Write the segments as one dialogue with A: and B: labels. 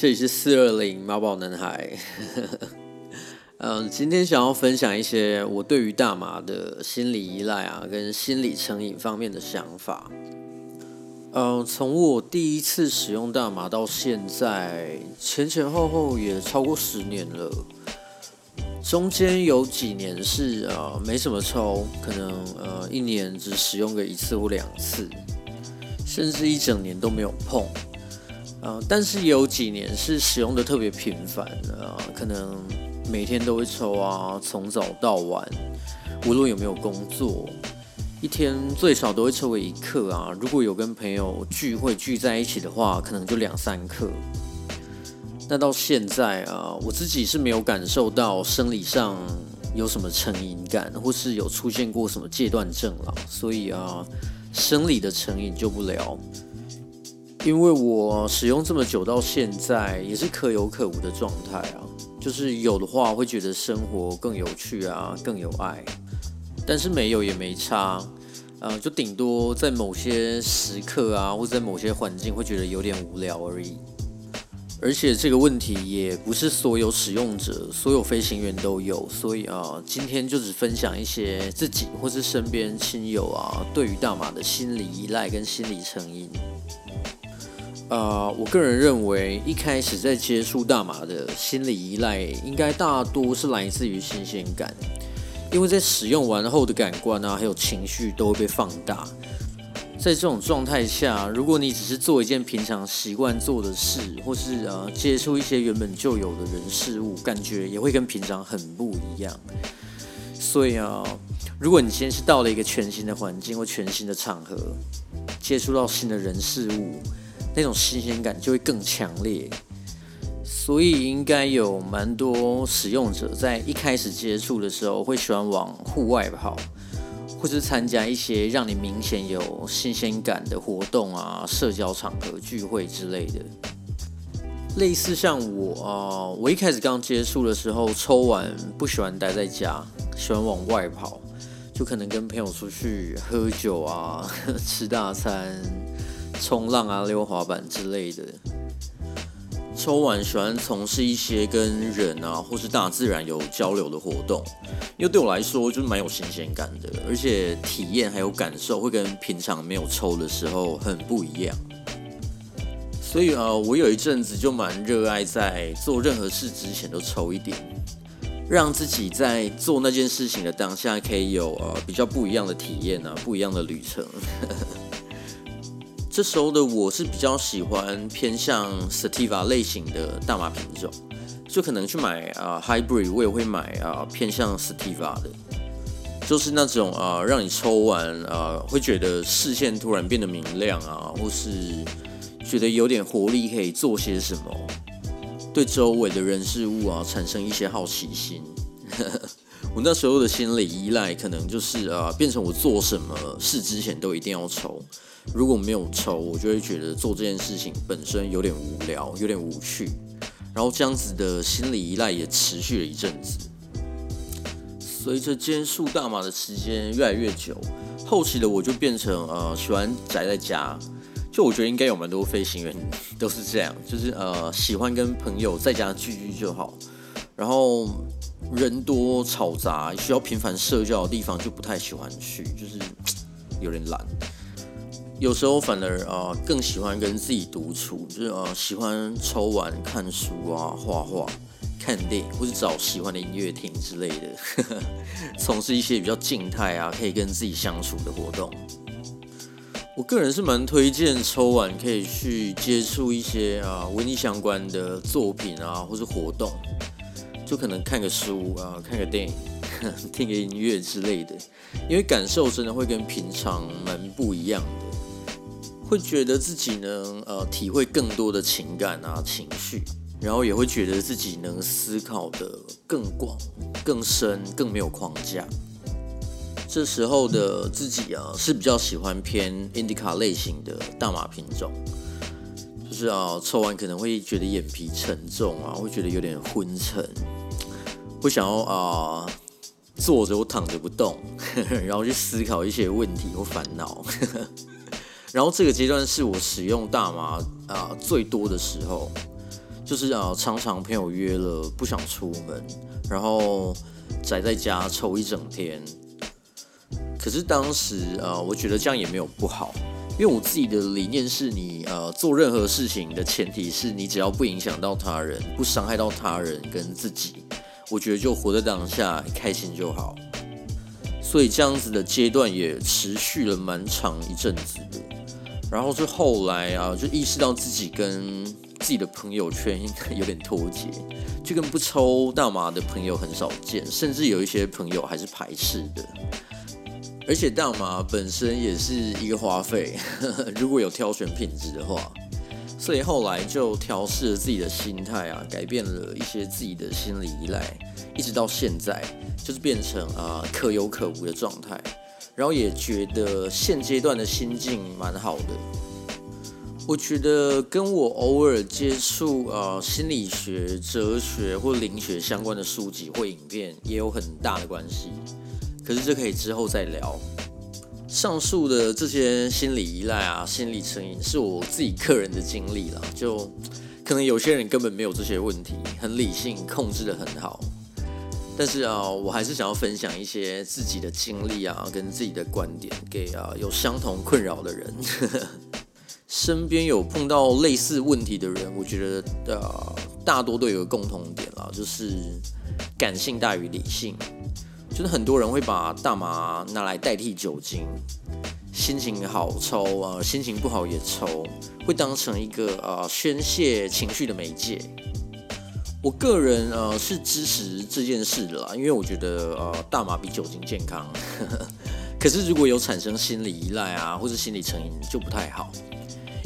A: 这里是四二零妈宝男孩。嗯，今天想要分享一些我对于大麻的心理依赖啊，跟心理成瘾方面的想法。嗯，从我第一次使用大麻到现在，前前后后也超过十年了。中间有几年是呃没什么抽，可能呃一年只使用个一次或两次，甚至一整年都没有碰。呃，但是有几年是使用的特别频繁，呃，可能每天都会抽啊，从早到晚，无论有没有工作，一天最少都会抽个一克啊。如果有跟朋友聚会聚在一起的话，可能就两三克。那到现在啊，我自己是没有感受到生理上有什么成瘾感，或是有出现过什么戒断症了，所以啊，生理的成瘾就不聊。因为我使用这么久到现在，也是可有可无的状态啊。就是有的话，会觉得生活更有趣啊，更有爱；但是没有也没差，呃，就顶多在某些时刻啊，或者在某些环境，会觉得有点无聊而已。而且这个问题也不是所有使用者、所有飞行员都有，所以啊，今天就只分享一些自己或是身边亲友啊，对于大马的心理依赖跟心理成瘾。呃，我个人认为，一开始在接触大麻的心理依赖，应该大多是来自于新鲜感，因为在使用完后的感官啊，还有情绪都会被放大。在这种状态下，如果你只是做一件平常习惯做的事，或是呃接触一些原本就有的人事物，感觉也会跟平常很不一样。所以啊，如果你今天是到了一个全新的环境或全新的场合，接触到新的人事物。那种新鲜感就会更强烈，所以应该有蛮多使用者在一开始接触的时候会喜欢往户外跑，或是参加一些让你明显有新鲜感的活动啊、社交场合聚会之类的。类似像我啊，我一开始刚接触的时候，抽完不喜欢待在家，喜欢往外跑，就可能跟朋友出去喝酒啊、吃大餐。冲浪啊、溜滑板之类的，抽完喜欢从事一些跟人啊或是大自然有交流的活动，因为对我来说就是蛮有新鲜感的，而且体验还有感受会跟平常没有抽的时候很不一样。所以啊，我有一阵子就蛮热爱在做任何事之前都抽一点，让自己在做那件事情的当下可以有呃比较不一样的体验啊，不一样的旅程。这时候的我是比较喜欢偏向 sativa 类型的大麻品种，就可能去买啊 hybrid，我也会买啊偏向 sativa 的，就是那种啊让你抽完啊会觉得视线突然变得明亮啊，或是觉得有点活力可以做些什么，对周围的人事物啊产生一些好奇心。我那时候的心理依赖可能就是啊变成我做什么事之前都一定要抽。如果没有抽，我就会觉得做这件事情本身有点无聊，有点无趣。然后这样子的心理依赖也持续了一阵子。随着接触大麻的时间越来越久，后期的我就变成呃喜欢宅在家。就我觉得应该有蛮多飞行员 都是这样，就是呃喜欢跟朋友在家聚聚就好。然后人多吵杂、需要频繁社交的地方就不太喜欢去，就是 有点懒。有时候反而啊更喜欢跟自己独处，就是啊喜欢抽完看书啊、画画、看电影，或是找喜欢的音乐厅之类的，从事一些比较静态啊可以跟自己相处的活动。我个人是蛮推荐抽完可以去接触一些啊文艺相关的作品啊，或是活动，就可能看个书啊、看个电影、听个音乐之类的，因为感受真的会跟平常蛮不一样的。会觉得自己能呃体会更多的情感啊情绪，然后也会觉得自己能思考的更广、更深、更没有框架。这时候的自己啊是比较喜欢偏 indica 类型的大麻品种，就是啊抽完可能会觉得眼皮沉重啊，会觉得有点昏沉，会想要啊坐着我躺着不动，然后去思考一些问题或烦恼。然后这个阶段是我使用大麻啊最多的时候，就是啊，常常朋友约了不想出门，然后宅在家抽一整天。可是当时啊，我觉得这样也没有不好，因为我自己的理念是你呃做任何事情的前提是你只要不影响到他人，不伤害到他人跟自己，我觉得就活在当下，开心就好。所以这样子的阶段也持续了蛮长一阵子的。然后是后来啊，就意识到自己跟自己的朋友圈有点脱节，就跟不抽大麻的朋友很少见，甚至有一些朋友还是排斥的。而且大麻本身也是一个花费，如果有挑选品质的话，所以后来就调试了自己的心态啊，改变了一些自己的心理依赖，一直到现在就是变成啊可有可无的状态。然后也觉得现阶段的心境蛮好的。我觉得跟我偶尔接触呃心理学、哲学或灵学相关的书籍或影片也有很大的关系。可是这可以之后再聊。上述的这些心理依赖啊、心理成瘾是我自己个人的经历了，就可能有些人根本没有这些问题，很理性，控制的很好。但是啊，我还是想要分享一些自己的经历啊，跟自己的观点给啊有相同困扰的人。身边有碰到类似问题的人，我觉得呃大多都有个共同点啦，就是感性大于理性。就是很多人会把大麻拿来代替酒精，心情好抽啊，心情不好也抽，会当成一个呃宣泄情绪的媒介。我个人呃是支持这件事的啦，因为我觉得呃大麻比酒精健康。可是如果有产生心理依赖啊，或是心理成瘾就不太好。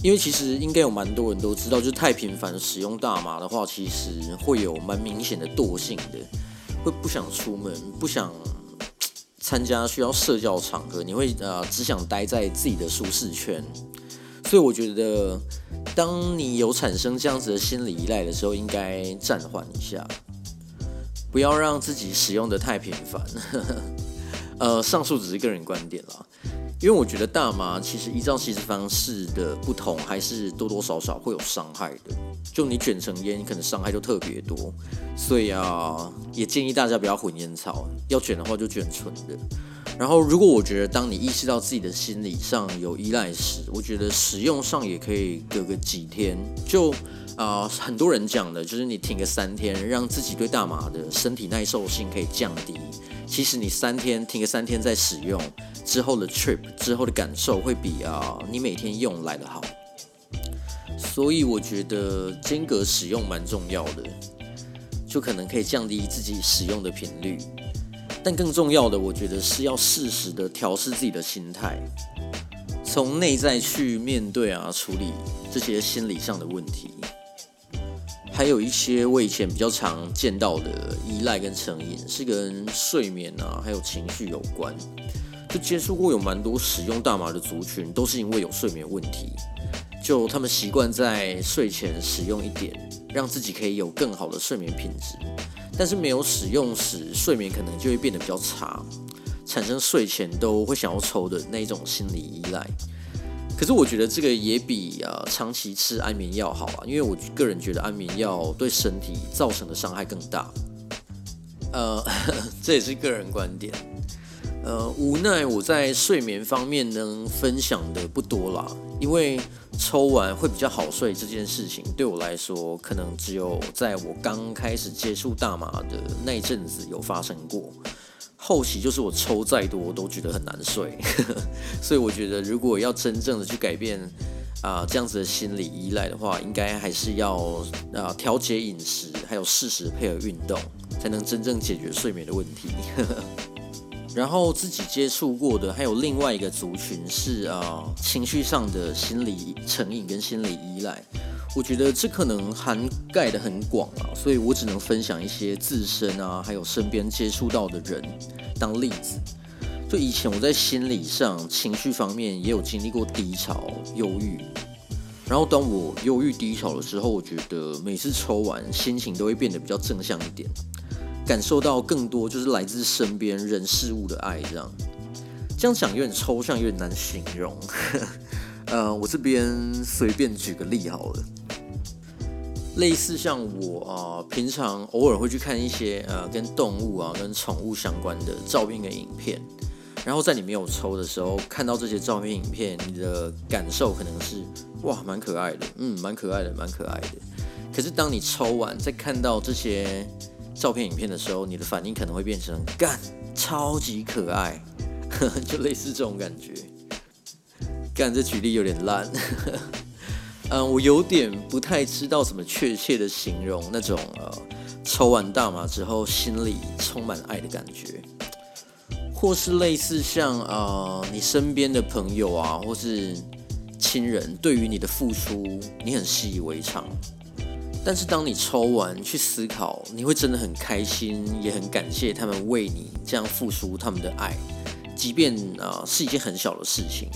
A: 因为其实应该有蛮多人都知道，就是太频繁使用大麻的话，其实会有蛮明显的惰性的，会不想出门，不想参加需要社交场合，你会呃只想待在自己的舒适圈。所以我觉得。当你有产生这样子的心理依赖的时候，应该暂缓一下，不要让自己使用的太频繁。呃，上述只是个人观点啦，因为我觉得大麻其实依照吸食方式的不同，还是多多少少会有伤害的。就你卷成烟，可能伤害就特别多，所以啊，也建议大家不要混烟草，要卷的话就卷纯的。然后，如果我觉得当你意识到自己的心理上有依赖时，我觉得使用上也可以隔个几天。就啊，很多人讲的就是你停个三天，让自己对大麻的身体耐受性可以降低。其实你三天停个三天再使用之后的 trip 之后的感受会比啊你每天用来的好。所以我觉得间隔使用蛮重要的，就可能可以降低自己使用的频率。但更重要的，我觉得是要适时的调试自己的心态，从内在去面对啊，处理这些心理上的问题。还有一些我以前比较常见到的依赖跟成瘾，是跟睡眠啊，还有情绪有关。就接触过有蛮多使用大麻的族群，都是因为有睡眠问题，就他们习惯在睡前使用一点，让自己可以有更好的睡眠品质。但是没有使用时，睡眠可能就会变得比较差，产生睡前都会想要抽的那一种心理依赖。可是我觉得这个也比啊长期吃安眠药好啊，因为我个人觉得安眠药对身体造成的伤害更大。呃，这也是个人观点。呃，无奈我在睡眠方面能分享的不多啦，因为抽完会比较好睡这件事情，对我来说可能只有在我刚开始接触大麻的那一阵子有发生过，后期就是我抽再多我都觉得很难睡，所以我觉得如果要真正的去改变啊这样子的心理依赖的话，应该还是要啊调节饮食，还有适时配合运动，才能真正解决睡眠的问题。然后自己接触过的还有另外一个族群是啊情绪上的心理成瘾跟心理依赖，我觉得这可能涵盖的很广啊，所以我只能分享一些自身啊还有身边接触到的人当例子。就以前我在心理上情绪方面也有经历过低潮、忧郁，然后当我忧郁低潮的时候，我觉得每次抽完心情都会变得比较正向一点。感受到更多就是来自身边人事物的爱，这样这样讲有点抽象，有点难形容。呃，我这边随便举个例好了。类似像我啊，平常偶尔会去看一些呃跟动物啊、跟宠物相关的照片跟影片，然后在你没有抽的时候看到这些照片影片，你的感受可能是哇，蛮可爱的，嗯，蛮可爱的，蛮可爱的。可是当你抽完再看到这些照片影片的时候，你的反应可能会变成干，超级可爱，就类似这种感觉。干，这举例有点烂。嗯，我有点不太知道怎么确切的形容那种呃，抽完大麻之后心里充满爱的感觉，或是类似像呃，你身边的朋友啊，或是亲人对于你的付出，你很习以为常，但是当你抽完去思考，你会真的很开心，也很感谢他们为你这样付出他们的爱，即便啊是一件很小的事情。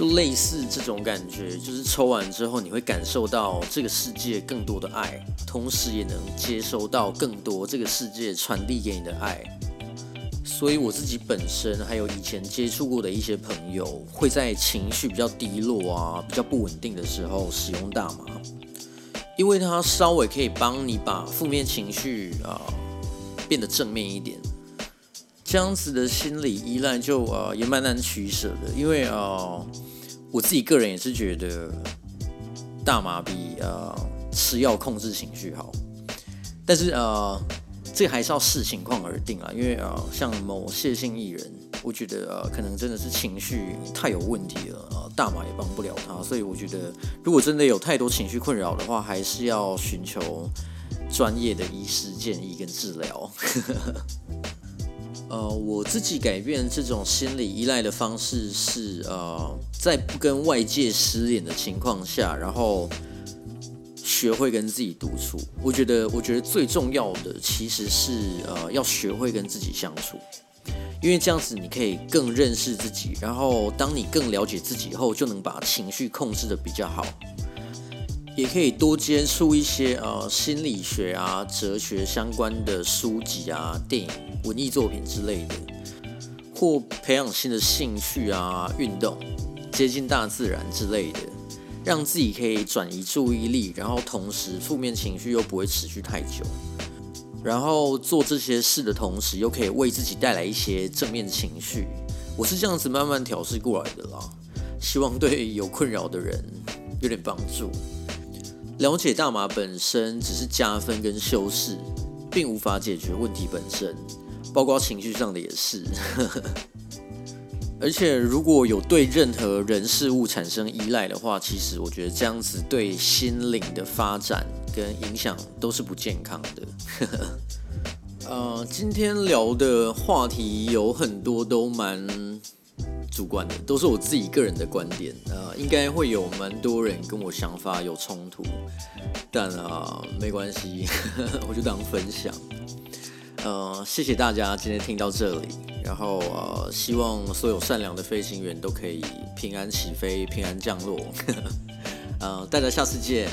A: 就类似这种感觉，就是抽完之后，你会感受到这个世界更多的爱，同时也能接收到更多这个世界传递给你的爱。所以我自己本身还有以前接触过的一些朋友，会在情绪比较低落啊、比较不稳定的时候使用大麻，因为它稍微可以帮你把负面情绪啊变得正面一点。这样子的心理依赖就呃也蛮难取舍的，因为呃我自己个人也是觉得大麻比呃吃药控制情绪好，但是呃这还是要视情况而定啊，因为呃像某谢姓艺人，我觉得呃可能真的是情绪太有问题了，呃大麻也帮不了他，所以我觉得如果真的有太多情绪困扰的话，还是要寻求专业的医师建议跟治疗。呃，我自己改变这种心理依赖的方式是，呃，在不跟外界失联的情况下，然后学会跟自己独处。我觉得，我觉得最重要的其实是，呃，要学会跟自己相处，因为这样子你可以更认识自己，然后当你更了解自己以后，就能把情绪控制的比较好。也可以多接触一些呃心理学啊、哲学相关的书籍啊、电影、文艺作品之类的，或培养新的兴趣啊、运动、接近大自然之类的，让自己可以转移注意力，然后同时负面情绪又不会持续太久。然后做这些事的同时，又可以为自己带来一些正面情绪。我是这样子慢慢调试过来的啦，希望对有困扰的人有点帮助。了解大麻本身只是加分跟修饰，并无法解决问题本身，包括情绪上的也是。而且如果有对任何人事物产生依赖的话，其实我觉得这样子对心灵的发展跟影响都是不健康的。呃，今天聊的话题有很多都蛮。主观的都是我自己个人的观点，呃，应该会有蛮多人跟我想法有冲突，但啊，没关系，我就当分享。呃，谢谢大家今天听到这里，然后呃，希望所有善良的飞行员都可以平安起飞、平安降落。呃，大家下次见。